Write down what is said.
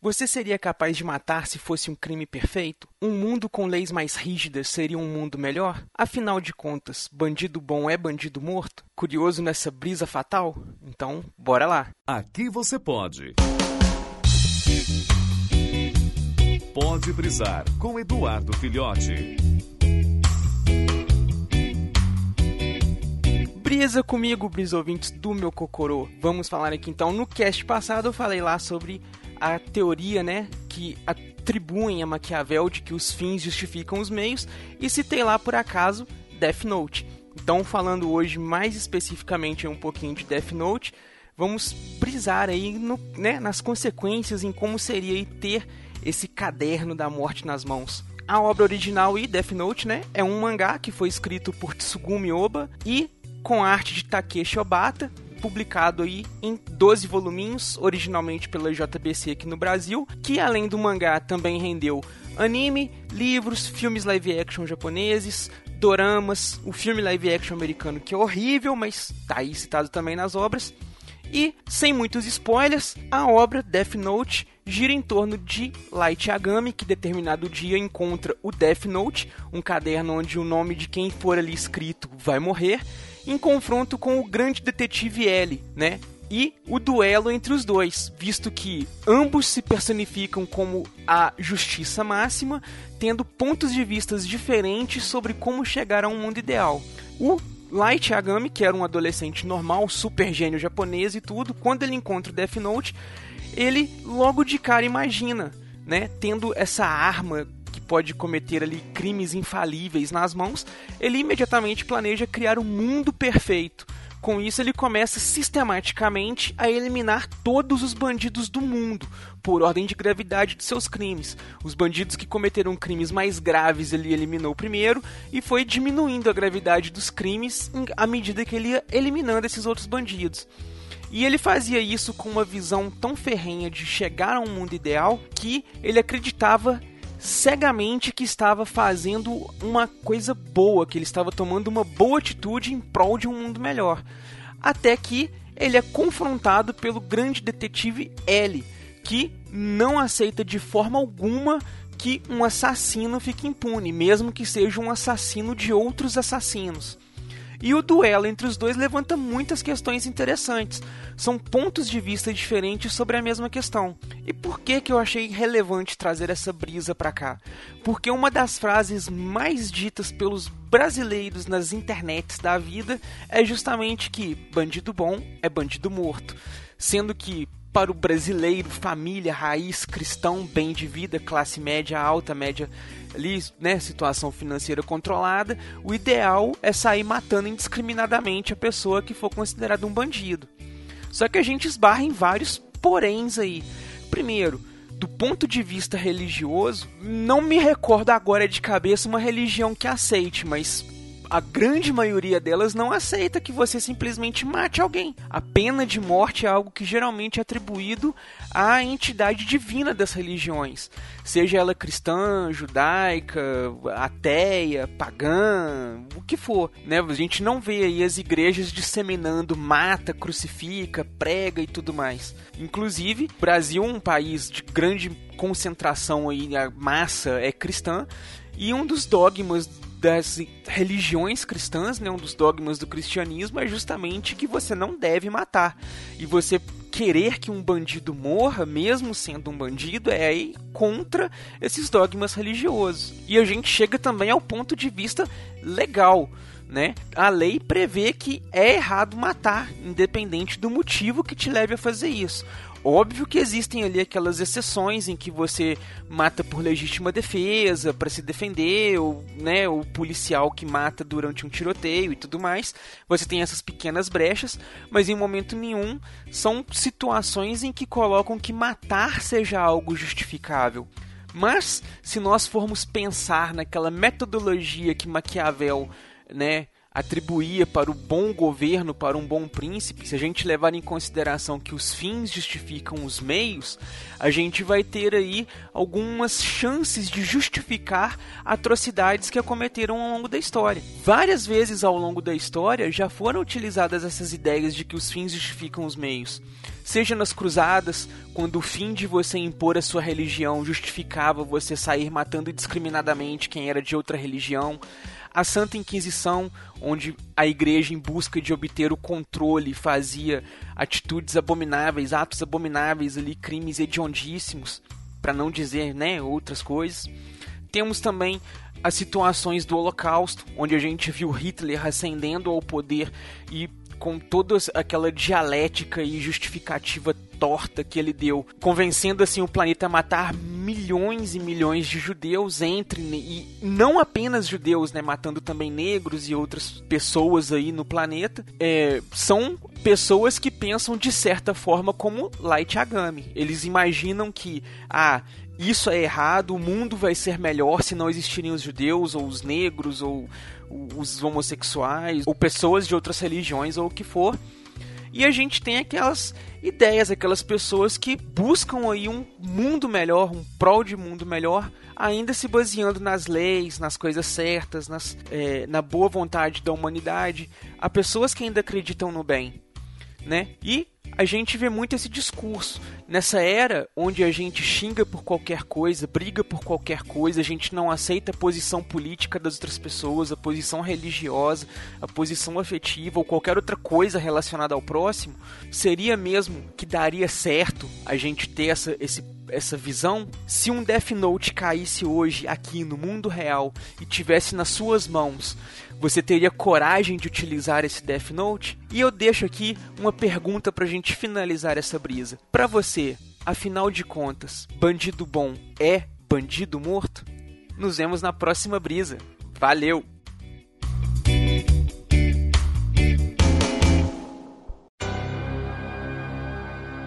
Você seria capaz de matar se fosse um crime perfeito? Um mundo com leis mais rígidas seria um mundo melhor? Afinal de contas, bandido bom é bandido morto? Curioso nessa brisa fatal? Então, bora lá! Aqui você pode. Pode brisar com Eduardo Filhote. Brisa comigo, brisa ouvintes do meu Cocorô. Vamos falar aqui então. No cast passado eu falei lá sobre a teoria, né, que atribuem a Maquiavel de que os fins justificam os meios e citei lá por acaso Death Note. Então, falando hoje mais especificamente um pouquinho de Death Note, vamos brisar aí no, né, nas consequências em como seria ter esse caderno da morte nas mãos. A obra original e Death Note, né, é um mangá que foi escrito por Tsugumi Oba e com arte de Takeshi Obata, publicado aí em 12 voluminhos, originalmente pela JBC aqui no Brasil, que além do mangá também rendeu anime, livros, filmes live action japoneses, doramas, o filme live action americano que é horrível, mas tá aí citado também nas obras. E, sem muitos spoilers, a obra Death Note gira em torno de Light Yagami, que determinado dia encontra o Death Note, um caderno onde o nome de quem for ali escrito vai morrer, em confronto com o grande detetive L, né? E o duelo entre os dois, visto que ambos se personificam como a justiça máxima, tendo pontos de vistas diferentes sobre como chegar a um mundo ideal. O Light Yagami, que era um adolescente normal, super gênio japonês e tudo, quando ele encontra o Death Note, ele logo de cara imagina, né, tendo essa arma pode cometer ali crimes infalíveis nas mãos, ele imediatamente planeja criar um mundo perfeito. Com isso, ele começa sistematicamente a eliminar todos os bandidos do mundo, por ordem de gravidade de seus crimes. Os bandidos que cometeram crimes mais graves ele eliminou primeiro e foi diminuindo a gravidade dos crimes à medida que ele ia eliminando esses outros bandidos. E ele fazia isso com uma visão tão ferrenha de chegar a um mundo ideal que ele acreditava cegamente que estava fazendo uma coisa boa, que ele estava tomando uma boa atitude em prol de um mundo melhor. Até que ele é confrontado pelo grande detetive L, que não aceita de forma alguma que um assassino fique impune, mesmo que seja um assassino de outros assassinos. E o duelo entre os dois levanta muitas questões interessantes. São pontos de vista diferentes sobre a mesma questão. E por que que eu achei relevante trazer essa brisa para cá? Porque uma das frases mais ditas pelos brasileiros nas internets da vida é justamente que bandido bom é bandido morto. Sendo que para o brasileiro, família, raiz, cristão, bem de vida, classe média, alta, média, ali, né, situação financeira controlada, o ideal é sair matando indiscriminadamente a pessoa que for considerada um bandido. Só que a gente esbarra em vários poréns aí. Primeiro, do ponto de vista religioso, não me recordo agora de cabeça uma religião que aceite, mas a grande maioria delas não aceita que você simplesmente mate alguém. A pena de morte é algo que geralmente é atribuído à entidade divina das religiões, seja ela cristã, judaica, ateia, pagã, o que for. Né? A gente não vê aí as igrejas disseminando mata, crucifica, prega e tudo mais. Inclusive, o Brasil é um país de grande concentração aí, a massa é cristã, e um dos dogmas das religiões cristãs, né, um dos dogmas do cristianismo é justamente que você não deve matar. E você querer que um bandido morra, mesmo sendo um bandido, é aí contra esses dogmas religiosos. E a gente chega também ao ponto de vista legal. Né? A lei prevê que é errado matar, independente do motivo que te leve a fazer isso. Óbvio que existem ali aquelas exceções em que você mata por legítima defesa, para se defender, ou né, o policial que mata durante um tiroteio e tudo mais. Você tem essas pequenas brechas, mas em momento nenhum são situações em que colocam que matar seja algo justificável. Mas se nós formos pensar naquela metodologia que Maquiavel, né, atribuía para o bom governo, para um bom príncipe, se a gente levar em consideração que os fins justificam os meios, a gente vai ter aí algumas chances de justificar atrocidades que acometeram ao longo da história. Várias vezes ao longo da história já foram utilizadas essas ideias de que os fins justificam os meios seja nas cruzadas, quando o fim de você impor a sua religião justificava você sair matando indiscriminadamente quem era de outra religião, a Santa Inquisição, onde a igreja, em busca de obter o controle, fazia atitudes abomináveis, atos abomináveis ali, crimes hediondíssimos, para não dizer, né, outras coisas. Temos também as situações do Holocausto, onde a gente viu Hitler ascendendo ao poder e com toda aquela dialética e justificativa torta que ele deu, convencendo assim o planeta a matar milhões e milhões de judeus entre e não apenas judeus, né, matando também negros e outras pessoas aí no planeta, é, são pessoas que pensam de certa forma como Light Yagami. Eles imaginam que ah, isso é errado, o mundo vai ser melhor se não existirem os judeus ou os negros ou os homossexuais ou pessoas de outras religiões ou o que for. E a gente tem aquelas ideias, aquelas pessoas que buscam aí um mundo melhor, um prol de mundo melhor, ainda se baseando nas leis, nas coisas certas, nas, é, na boa vontade da humanidade. Há pessoas que ainda acreditam no bem, né? E a gente vê muito esse discurso. Nessa era onde a gente xinga por qualquer coisa, briga por qualquer coisa, a gente não aceita a posição política das outras pessoas, a posição religiosa, a posição afetiva ou qualquer outra coisa relacionada ao próximo, seria mesmo que daria certo a gente ter essa, esse essa visão, se um Death Note caísse hoje aqui no mundo real e tivesse nas suas mãos, você teria coragem de utilizar esse Death Note? E eu deixo aqui uma pergunta pra gente finalizar essa brisa. Para você, afinal de contas, bandido bom é bandido morto? Nos vemos na próxima brisa. Valeu!